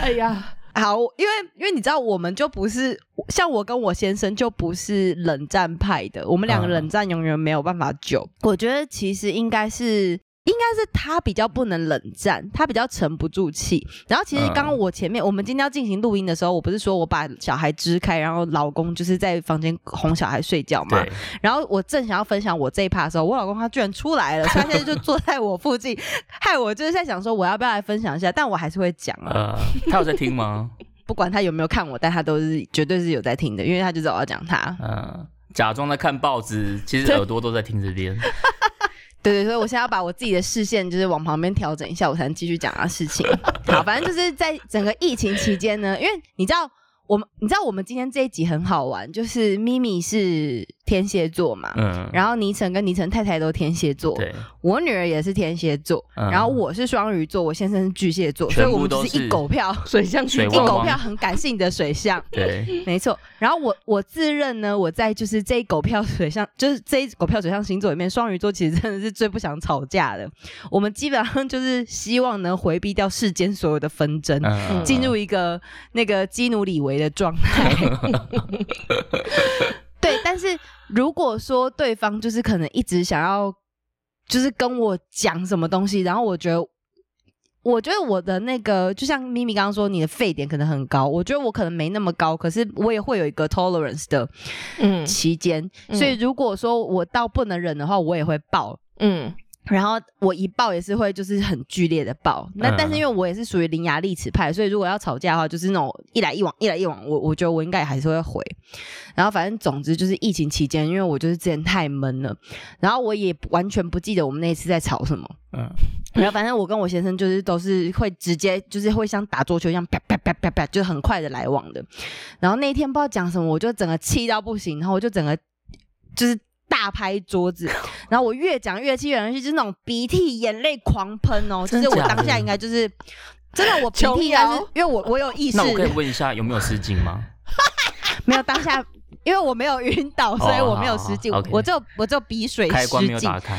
哎呀，好，因为因为你知道，我们就不是像我跟我先生就不是冷战派的，我们两个嗯冷战永远没有办法救。我觉得其实应该是。应该是他比较不能冷战，他比较沉不住气。然后其实刚刚嗯我前面、我们今天要进行录音的时候，我不是说我把小孩支开，然后老公就是在房间哄小孩睡觉嘛。对，然后我正想要分享我这一趴的时候，我老公他居然出来了，所以他现在就坐在我附近，害我就是在想说我要不要来分享一下，但我还是会讲啊。呃，他有在听吗？不管他有没有看我，但他都是绝对是有在听的，因为他就知道我要讲他。嗯，假装在看报纸，其实耳朵都在听这边。对对，所以我现在要把我自己的视线就是往旁边调整一下，我才能继续讲他事情。好，反正就是在整个疫情期间呢，因为你知道。我们你知道我们今天这一集很好玩，就是咪咪是天蝎座嘛，嗯，然后倪晨跟倪晨太太都天蝎座，对，我女儿也是天蝎座，嗯然后我是双鱼座，我先生是巨蟹座，所全以我们只是部都是一狗票，水象星一狗票很感性的水象。对，没错，然后我我自认呢，我在就是这一狗票水象，就是这一狗票水象星座里面，双鱼座其实真的是最不想吵架的。我们基本上就是希望能回避掉世间所有的纷争，嗯，进入一个那个基努里维的状态。对，但是如果说对方就是可能一直想要，就是跟我讲什么东西，然后我觉得。我觉得我的那个，就像咪咪刚刚说，你的沸点可能很高，我觉得我可能没那么高，可是我也会有一个 tolerance 的嗯期间，嗯所以如果说我到不能忍的话，我也会爆，嗯然后我一爆也是会就是很剧烈的爆，那嗯但是因为我也是属于伶牙俐齿派，所以如果要吵架的话，就是那种一来一往，一来一往，我我觉得我应该还是会回。然后反正总之就是疫情期间，因为我就是之前太闷了，然后我也完全不记得我们那一次在吵什么。嗯，然后反正我跟我先生就是都是会直接就是会像打桌球一样啪啪啪啪啪，就很快的来往的。然后那一天不知道讲什么，我就整个气到不行，然后我就整个就是大拍桌子，然后我越讲越气，越讲越气，就是那种鼻涕眼泪狂喷哦，就是我当下应该就是真的我鼻琼涕 应该是因为我我有意识。那，我可以问一下有没有失禁吗？没有当下。因为我没有晕倒，所以我没有失禁，我就我就鼻水开关没有打，开，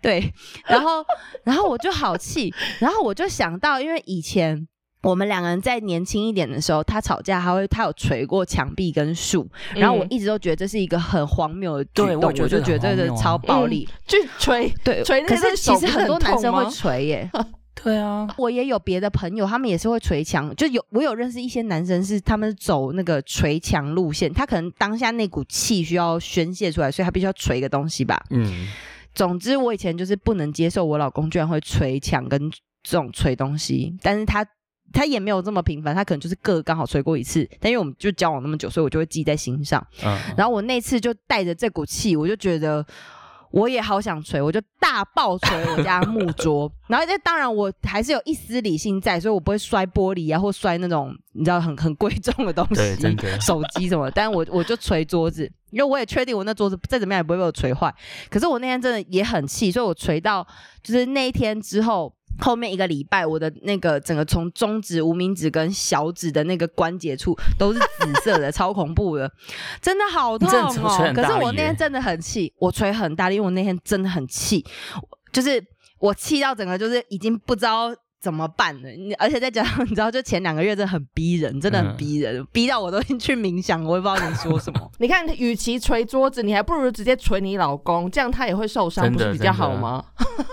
对，然后然后我就好气，然后我就想到，因为以前。我们两个人在年轻一点的时候，他吵架，他会他有捶过墙壁跟树，然后我一直都觉得这是一个很荒谬的举动，我就觉得这个很荒谬啊超暴力。去捶 对，捶那可是其实很多男生会捶耶。对啊，我也有别的朋友，他们也是会捶墙，就有我有认识一些男生是他们走那个捶墙路线，他可能当下那股气需要宣泄出来，所以他必须要捶一个东西吧。嗯，总之，我以前就是不能接受我老公居然会捶墙跟这种捶东西，但是他他也没有这么频繁，他可能就是各刚好捶过一次，但因为我们就交往那么久，所以我就会记在心上。嗯，然后我那次就带着这股气，我就觉得我也好想捶，我就大爆捶我家木桌。然后这当然我还是有一丝理性在，所以我不会摔玻璃啊，或摔那种你知道很很贵重的东西，手机什么的。但我我就捶桌子，因为我也确定我那桌子再怎么样也不会被我捶坏。可是我那天真的也很气，所以我捶到就是那一天之后。后面一个礼拜，我的那个整个从中指、无名指跟小指的那个关节处都是紫色的，超恐怖的，真的好痛哦！可是我那天真的很气，我吹很大力，因为我那天真的很气，就是我气到整个就是已经不知道怎么办呢，你而且再加上 你知道，就前两个月真的很逼人，真的很嗯逼人，逼到我都已经去冥想，我也不知道能说什么。你看，与其捶桌子，你还不如直接捶你老公，这样他也会受伤，不是比较好吗？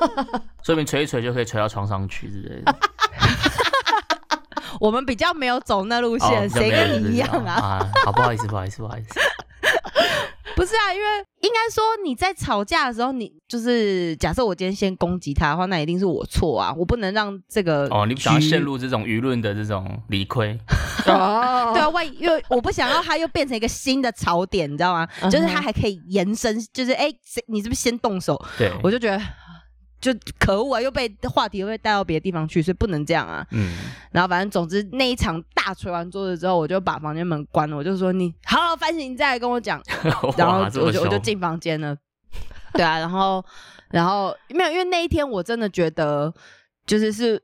说明捶一捶就可以捶到床上去之类的。我们比较没有走那路哦线，谁跟你一样啊？啊？好，不好意思，不好意思，不好意思。不是啊，因为应该说你在吵架的时候，你就是假设我今天先攻击他的话，那一定是我错啊，我不能让这个哦，你不想要陷入这种舆论的这种理亏，哦对啊，万一因为我不想要他又变成一个新的槽点，你知道吗？就是他还可以延伸，就是哎，谁你是不是先动手？对，我就觉得就可恶啊，又被话题又被带到别的地方去，所以不能这样啊。嗯，然后反正总之那一场大捶完桌子之后，我就把房间门关了，我就说你好好反省，你再来跟我讲。然后我就我就进房间了。对啊，然后然后没有，因为那一天我真的觉得就是是。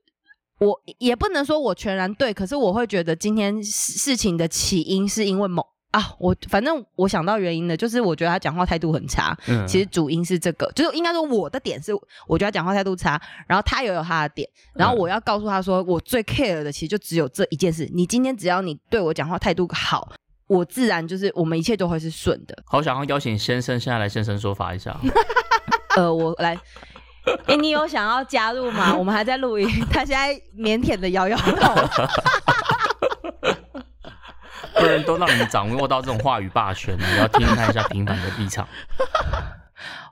我也不能说我全然对，可是我会觉得今天事事情的起因是因为某啊，我反正我想到原因了，就是我觉得他讲话态度很差，嗯其实主因是这个，就是应该说我的点是，我觉得他讲话态度差，然后他也有他的点，然后嗯我要告诉他说，我最 care 的其实就只有这一件事，你今天只要你对我讲话态度好，我自然就是我们一切都会是顺的。好想要邀请先生现在来现身说法一下。呃，我来，哎、你有想要加入吗？我们还在录音，他现在腼腆的摇摇头。都让你们掌握到这种话语霸权你，要听听看一下平凡的立场。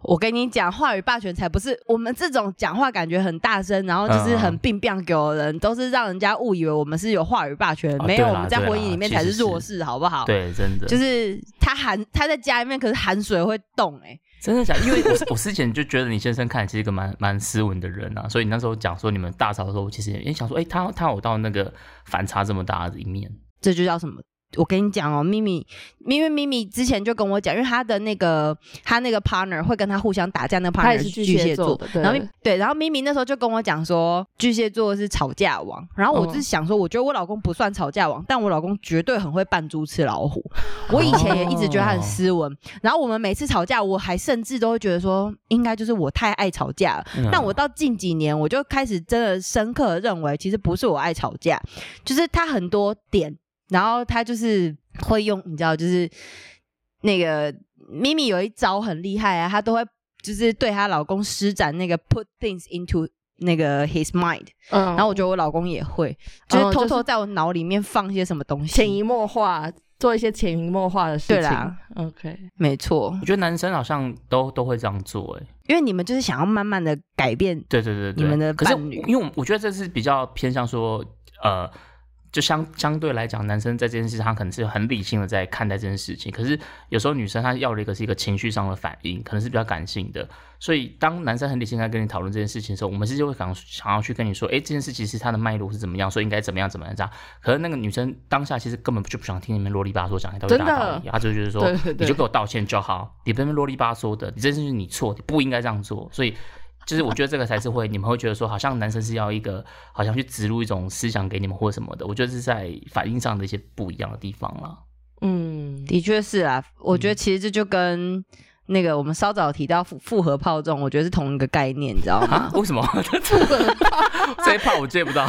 我跟你讲，话语霸权才不是我们这种讲话感觉很大声，然后就是很嗯病病给的人，都是让人家误以为我们是有话语霸权。没有，我们在婚姻里面才是弱势，好不好？，对，真的，就是他含他在家里面，可是含水会动、哎，真的假的？因为我 我之前就觉得你先生看起来是一个蛮蛮斯文的人啊，所以你那时候讲说你们大吵的时候，我其实也想说，哎、他他有到那个反差这么大的一面。这就叫什么？我跟你讲哦，咪咪，因为咪咪之前就跟我讲，因为他的那个他那个 partner 会跟他互相打架，那个 partner 是巨巨蟹座蟹座的，然后对，然后咪咪那时候就跟我讲说，巨蟹座是吵架王。然后我就是想说，我觉得我老公不算吵架王，但我老公绝对很会扮猪吃老虎。我以前也一直觉得他很斯文，然后我们每次吵架，我还甚至都会觉得说，应该就是我太爱吵架了。嗯但我到近几年，我就开始真的深刻的认为，其实不是我爱吵架，就是他很多点，然后他就是会用，你知道，就是那个咪咪有一招很厉害啊，她都会就是对她老公施展那个 put things into 那个 his mind，、嗯，然后我觉得我老公也会，就是偷偷在我脑里面放一些什么东西。潜移默化做一些潜移默化的事情。对啦，OK，没错。我，觉得男生好像都都会这样做，哎，因为你们就是想要慢慢的改变对对对对，你们的可是伴侣。因为我我觉得这是比较偏向说，呃，就相相对来讲，男生在这件事上他可能是很理性的在看待这件事情，可是有时候女生她要的一个是一个情绪上的反应，可能是比较感性的，所以当男生很理性在跟你讨论这件事情的时候，我们是就会想想要去跟你说，哎，这件事其实它的脉络是怎么样，所以应该怎么样怎么样这样。可是那个女生当下其实根本就不想听你们啰里吧嗦讲一大堆大道理，她就觉得说，对对对你就给我道歉就好，你不要那边啰里吧嗦的，你这件事是你错，你不应该这样做，所以。就是我觉得这个才是会，你们会觉得说，好像男生是要一个，好像去植入一种思想给你们或什么的。我觉得是在反应上的一些不一样的地方啦。嗯，的确是啊，我觉得其实这就跟那个我们稍早提到复复合炮这种，我觉得是同一个概念，你知道吗？啊？为什么？这一炮我接不到。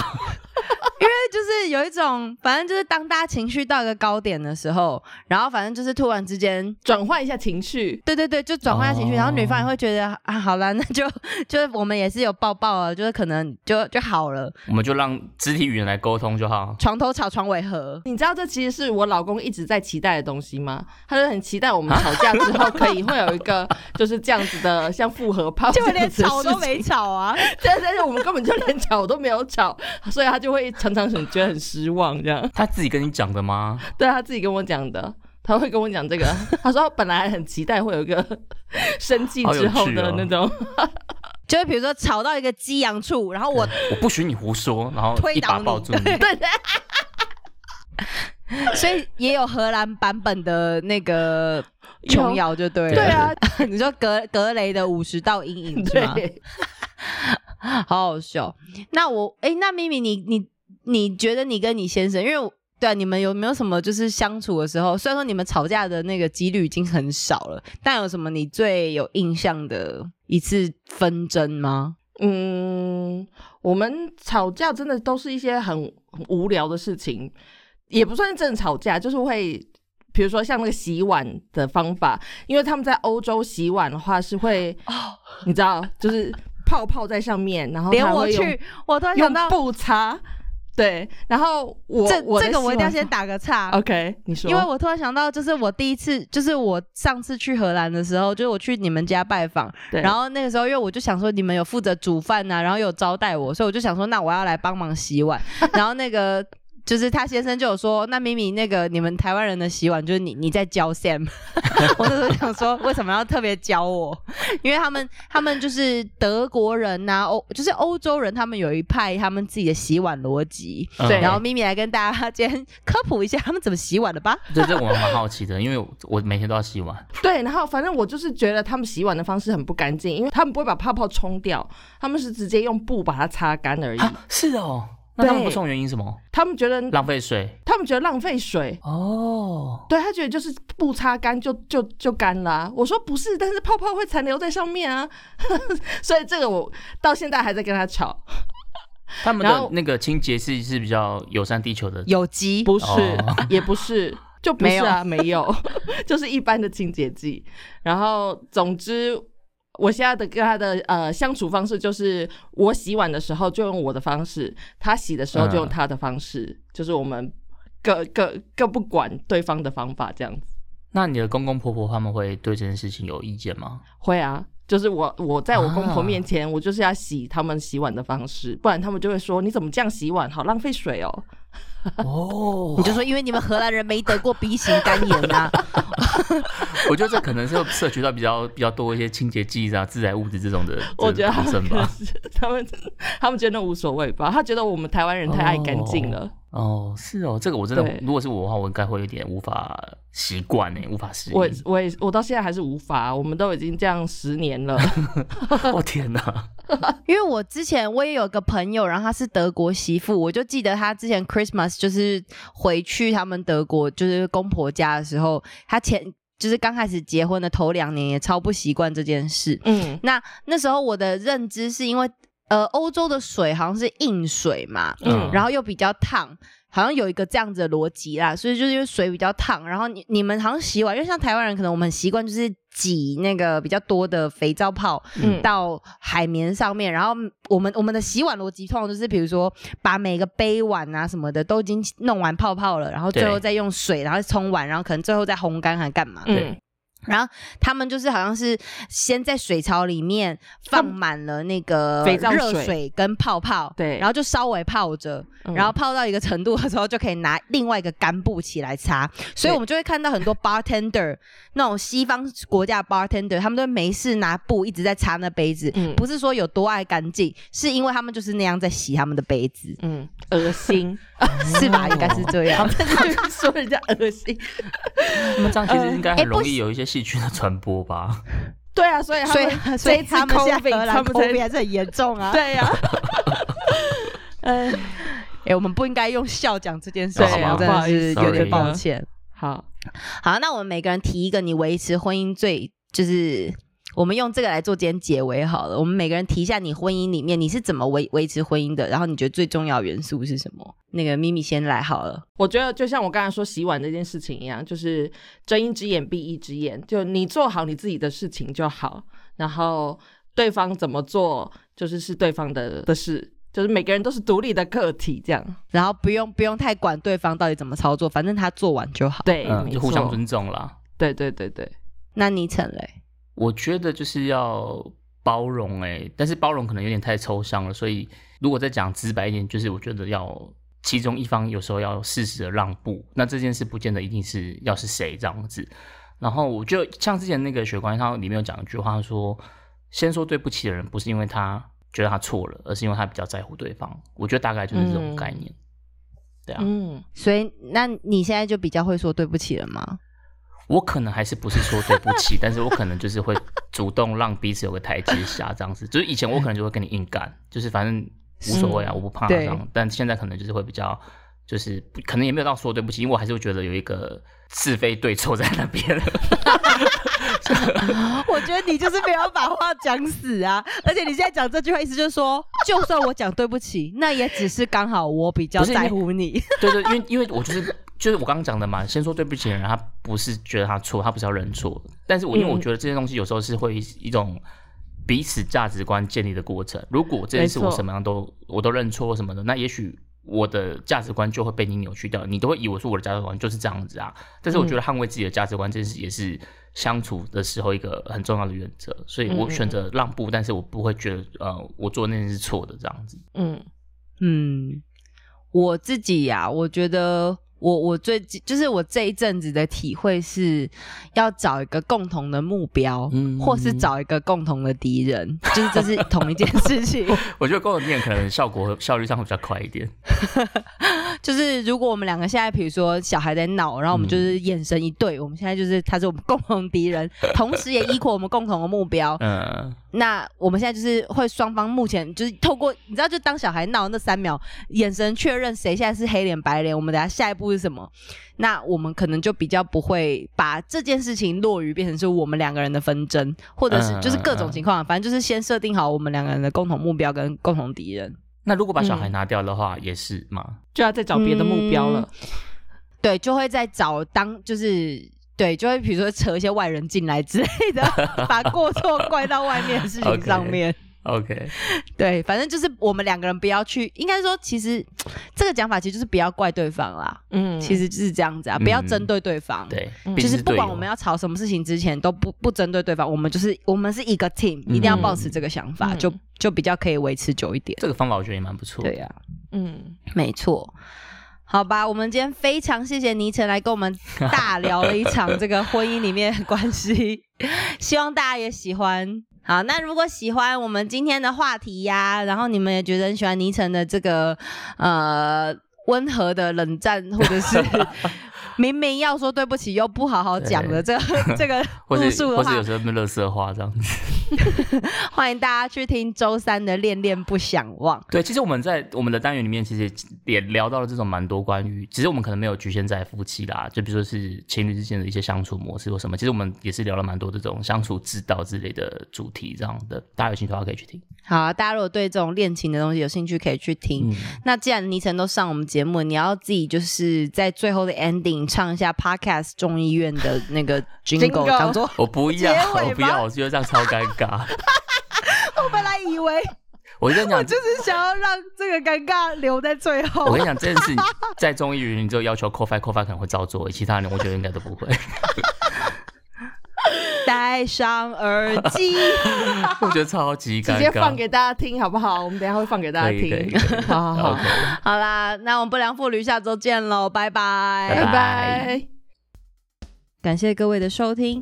就是有一种，反正就是当大家情绪到一个高点的时候，然后反正就是突然之间。转换一下情绪。对对对，就转换一下情绪，哦然后女方也会觉得啊，好了，那就 就是我们也是有抱抱啊，就是可能就就好了，我们就让肢体语言来沟通就好。床头吵，床尾和。你知道这其实是我老公一直在期待的东西吗？他就很期待我们吵架之后可以会有一个就是这样子。的像复合炮这就连吵都没。吵啊！对对对，我们根本就连吵都没有吵，所以他就会常常很觉得很失望这样。他自己跟你讲的吗？对他自己跟我讲的，他会跟我讲这个。他说本来很期待会有一个 生气之后的那种，就是比如说吵到一个激昂处，然后我我不许你胡说，然后一推倒你把抱住你。对对所以也有荷兰版本的那个琼瑶就对了。对啊，你说格格雷的五十道阴影是吗？对。好好笑。那我哎、那咪咪，你你你觉得你跟你先生，因为我对啊，你们有没有什么就是相处的时候，虽然说你们吵架的那个几率已经很少了，但有什么你最有印象的一次纷争吗？嗯，我们吵架真的都是一些很很无聊的事情，也不算是真的吵架，就是会，比如说像那个洗碗的方法，因为他们在欧洲洗碗的话是会，哦你知道，就是泡泡在上面，然后连我去，我突然想用到，布擦，对，然后我这我这个我一定要先打个岔。OK，你说，因为我突然想到，就是我第一次，就是我上次去荷兰的时候，就是我去你们家拜访，对然后那个时候，因为我就想说你们有负责煮饭呐、然后有招待我，所以我就想说，那我要来帮忙洗碗。然后那个就是他先生就有说，那明明那个你们台湾人的洗碗就是你你在教 Sam，我那时候想说，为什么要特别教我？因为他们他们就是德国人呐、欧就是欧洲人，他们有一派他们自己的洗碗逻辑。嗯对然后咪咪来跟大家 今天科普一下他们怎么洗碗的吧。这这我蛮好奇的，因为我我每天都要洗碗。对，然后反正我就是觉得他们洗碗的方式很不干净，因为他们不会把泡泡冲掉，他们是直接用布把它擦干而已。啊，是哦。那他们不送原因什么？他们觉得浪费水。他们觉得浪费水，哦，对他觉得就是不擦干就就就干啦、我说不是，但是泡泡会残留在上面啊，所以这个我到现在还在跟他吵。他们的那个清洁是是比较友善地球的。有机不是，哦也不是，就不是啊，没有，就是一般的清洁剂。然后总之。我现在的跟他的呃相处方式就是，我洗碗的时候就用我的方式，他洗的时候就用嗯他的方式，就是我们各各各不管对方的方法这样子。那你的公公婆婆他们会对这件事情有意见吗？会啊，就是我我在我公婆啊面前，我就是要洗他们洗碗的方式，不然他们就会说你怎么这样洗碗，好浪费水哦。哦你就说因为你们荷兰人没得过 B 型肝炎啊，我觉得这可能是涉及到比较比较多一些清洁剂啊、致癌物质这种的 我觉得可能是他们他们觉得无所谓吧，他觉得我们台湾人太爱干净了。哦，是哦，这个我真的，如果是我的话，我应该会有点无法习惯呢，无法适应。我我也我到现在还是无法，我们都已经这样十年了。我、天哪！因为我之前我也有个朋友，然后他是德国媳妇，我就记得他之前 Christmas 就是回去他们德国就是公婆家的时候，他前就是刚开始结婚的头两年也超不习惯这件事。嗯那那时候我的认知是因为呃欧洲的水好像是硬水嘛，嗯然后又比较烫。好像有一个这样子的逻辑啦，所以就是因为水比较烫，然后你你们好像洗碗，因为像台湾人可能我们很习惯就是挤那个比较多的肥皂泡，嗯。到海绵上面，然后我们我们的洗碗逻辑通常就是，比如说把每个杯碗啊什么的都已经弄完泡泡了，然后最后再用水，然后冲完，然后可能最后再烘干还干嘛？嗯然后他们就是好像是先在水槽里面放满了那个肥皂热水水跟泡泡，对。然后就稍微泡着，嗯。然后泡到一个程度的时候，就可以拿另外一个干布起来擦。所以我们就会看到很多 bartender 那种西方国家的 bartender，他们都没事拿布一直在擦那杯子，嗯。不是说有多爱干净，是因为他们就是那样在洗他们的杯子，嗯，恶心，是吧？应该是这样。就是 说人家恶心。那么这样其实应该很容易有一些细菌的传播吧？对啊，所以他所以们所以这一次他们现在荷兰 COVID 还是很严重啊。对呀。哎，哎，我们不应该用笑讲这件事对情，啊真的是有点抱歉。好，好，那我们每个人提一个你维持婚姻最就是。我们用这个来做今天结尾好了。我们每个人提一下你婚姻里面你是怎么维维持婚姻的，然后你觉得最重要元素是什么？那个咪咪先来好了。我觉得就像我刚才说洗碗这件事情一样，就是睁一只眼闭一只眼，就你做好你自己的事情就好，然后对方怎么做就是是对方的的事，就是每个人都是独立的个体，这样然后不用不用太管对方到底怎么操作，反正他做完就好。对，就互相错尊重啦。对对对对，那你成嘞？我觉得就是要包容哎、但是包容可能有点太抽象了，所以如果再讲直白一点，就是我觉得要其中一方有时候要适时的让步，那这件事不见得一定是要是谁这样子。然后我就像之前那个雪观他里面有讲一句话说，先说对不起的人不是因为他觉得他错了，而是因为他比较在乎对方。我觉得大概就是这种概念。对啊，嗯，所以那你现在就比较会说对不起了吗？我可能还是不是说对不起，但是我可能就是会主动让彼此有个台阶下，这样子。就是以前我可能就会跟你硬干，就是反正无所谓啊，嗯我不怕对这样。但现在可能就是会比较，就是可能也没有到说对不起，因为我还是会觉得有一个是非对错在那边。我觉得你就是没有把话讲死啊！而且你现在讲这句话，意思就是说，就算我讲对不起，那也只是刚好我比较在乎你。对对，因为因为我就是就是我刚刚讲的嘛，先说对不起的人，他不是觉得他错，他不是要认错，但是我因为我嗯觉得这些东西有时候是会一种彼此价值观建立的过程。如果这件事我什么样都我都认错什么的，那也许我的价值观就会被你扭曲掉，你都会以为说我的价值观就是这样子啊。但是我觉得捍卫自己的价值观这件事也是相处的时候一个很重要的原则，所以我选择让步，但是我不会觉得呃我做那件事是错的这样子。嗯嗯，我自己呀、我觉得我我最近就是我这一阵子的体会是，要找一个共同的目标，嗯或是找一个共同的敌人，就是这是同一件事情。我觉得共同店可能效果效率上会比较快一点。就是如果我们两个现在，比如说小孩在闹，然后我们就是眼神一对，我们现在就是他是我们共同敌人，同时也依扩我们共同的目标。嗯。那我们现在就是会双方目前就是透过你知道，就当小孩闹那三秒，眼神确认谁现在是黑脸白脸，我们等下下一步是什么？那我们可能就比较不会把这件事情落于变成是我们两个人的纷争，或者是嗯就是各种情况，反正就是先设定好我们两个人的共同目标跟共同敌人。那如果把小孩嗯拿掉的话，也是吗？就要再找别的目标了。对，就会再找当就是对，就会比如说扯一些外人进来之类的，把过错怪到外面的事情上面。OK，对，反正就是我们两个人不要去，应该说其实这个讲法其实就是不要怪对方啦，嗯，其实就是这样子啊，不要针对对方。。对，嗯就是不管我们要吵什么事情之前，都不不针对对方，我们就是我们是一个 team，、一定要保持这个想法，嗯就就比较可以维持久一点。这个方法，我觉得也蛮不错。对呀、嗯，没错。好吧，我们今天非常谢谢倪晨来跟我们大聊了一场这个婚姻里面的关系，希望大家也喜欢。好，那如果喜欢我们今天的话题呀、然后你们也觉得很喜欢倪晨的这个呃温和的冷战，或者是 明明要说对不起又不好好讲的这个 这个或路数的话是或者有，时候变乐色话这样子。欢迎大家去听周三的《恋恋不想忘》。对，其实我们在我们的单元里面，其实也聊到了这种蛮多关于，其实我们可能没有局限在夫妻啦，就比如说是情侣之间的一些相处模式或什么，其实我们也是聊了蛮多这种相处之道之类的主题，这样的，大家有兴趣的话可以去听。好啊、大家如果对这种恋情的东西有兴趣，可以去听。嗯，那既然倪晨都上我们节目，你要自己就是在最后的 ending 唱一下 Podcast 众议院的那个 jingle，Jingle 当做我不结要，我不要，我觉得这样超尴尬。我本来以为 我跟你讲，就是想要让这个尴尬留在最后我跟。你讲，这件事在综艺云，你只有要求扣 o 扣 i 可能会照做，其他人我觉得应该都不会。戴上耳机，我觉得超级尴尬。直接放给大家听好不好？我们等一下会放给大家听。好好好好啦，那我们不良妇女下周见喽，拜拜，拜拜拜。感谢各位的收听。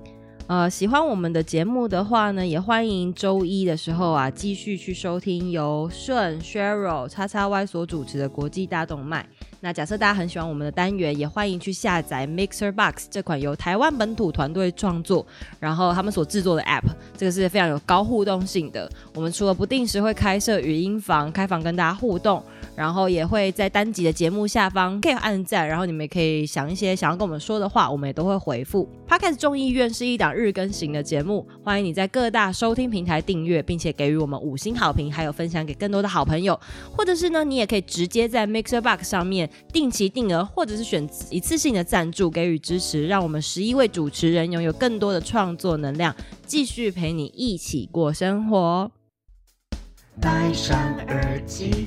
呃，喜欢我们的节目的话呢，也欢迎周一的时候啊，继续去收听由顺、Cheryl、叉叉 Y 所主持的国际大动脉。那假设大家很喜欢我们的单元，也欢迎去下载 Mixer Box 这款由台湾本土团队创作，然后他们所制作的 App，这个是非常有高互动性的。我们除了不定时会开设语音房，开房跟大家互动，然后也会在单集的节目下方可以按赞，然后你们也可以想一些想要跟我们说的话，我们也都会回复。Podcast 众议院是一档日更型的节目，欢迎你在各大收听平台订阅，并且给予我们五星好评，还有分享给更多的好朋友。或者是呢，你也可以直接在 Mixer Box 上面定期定额，或者是选一次性的赞助给予支持，让我们十一位主持人拥有更多的创作能量，继续陪你一起过生活。戴上耳机，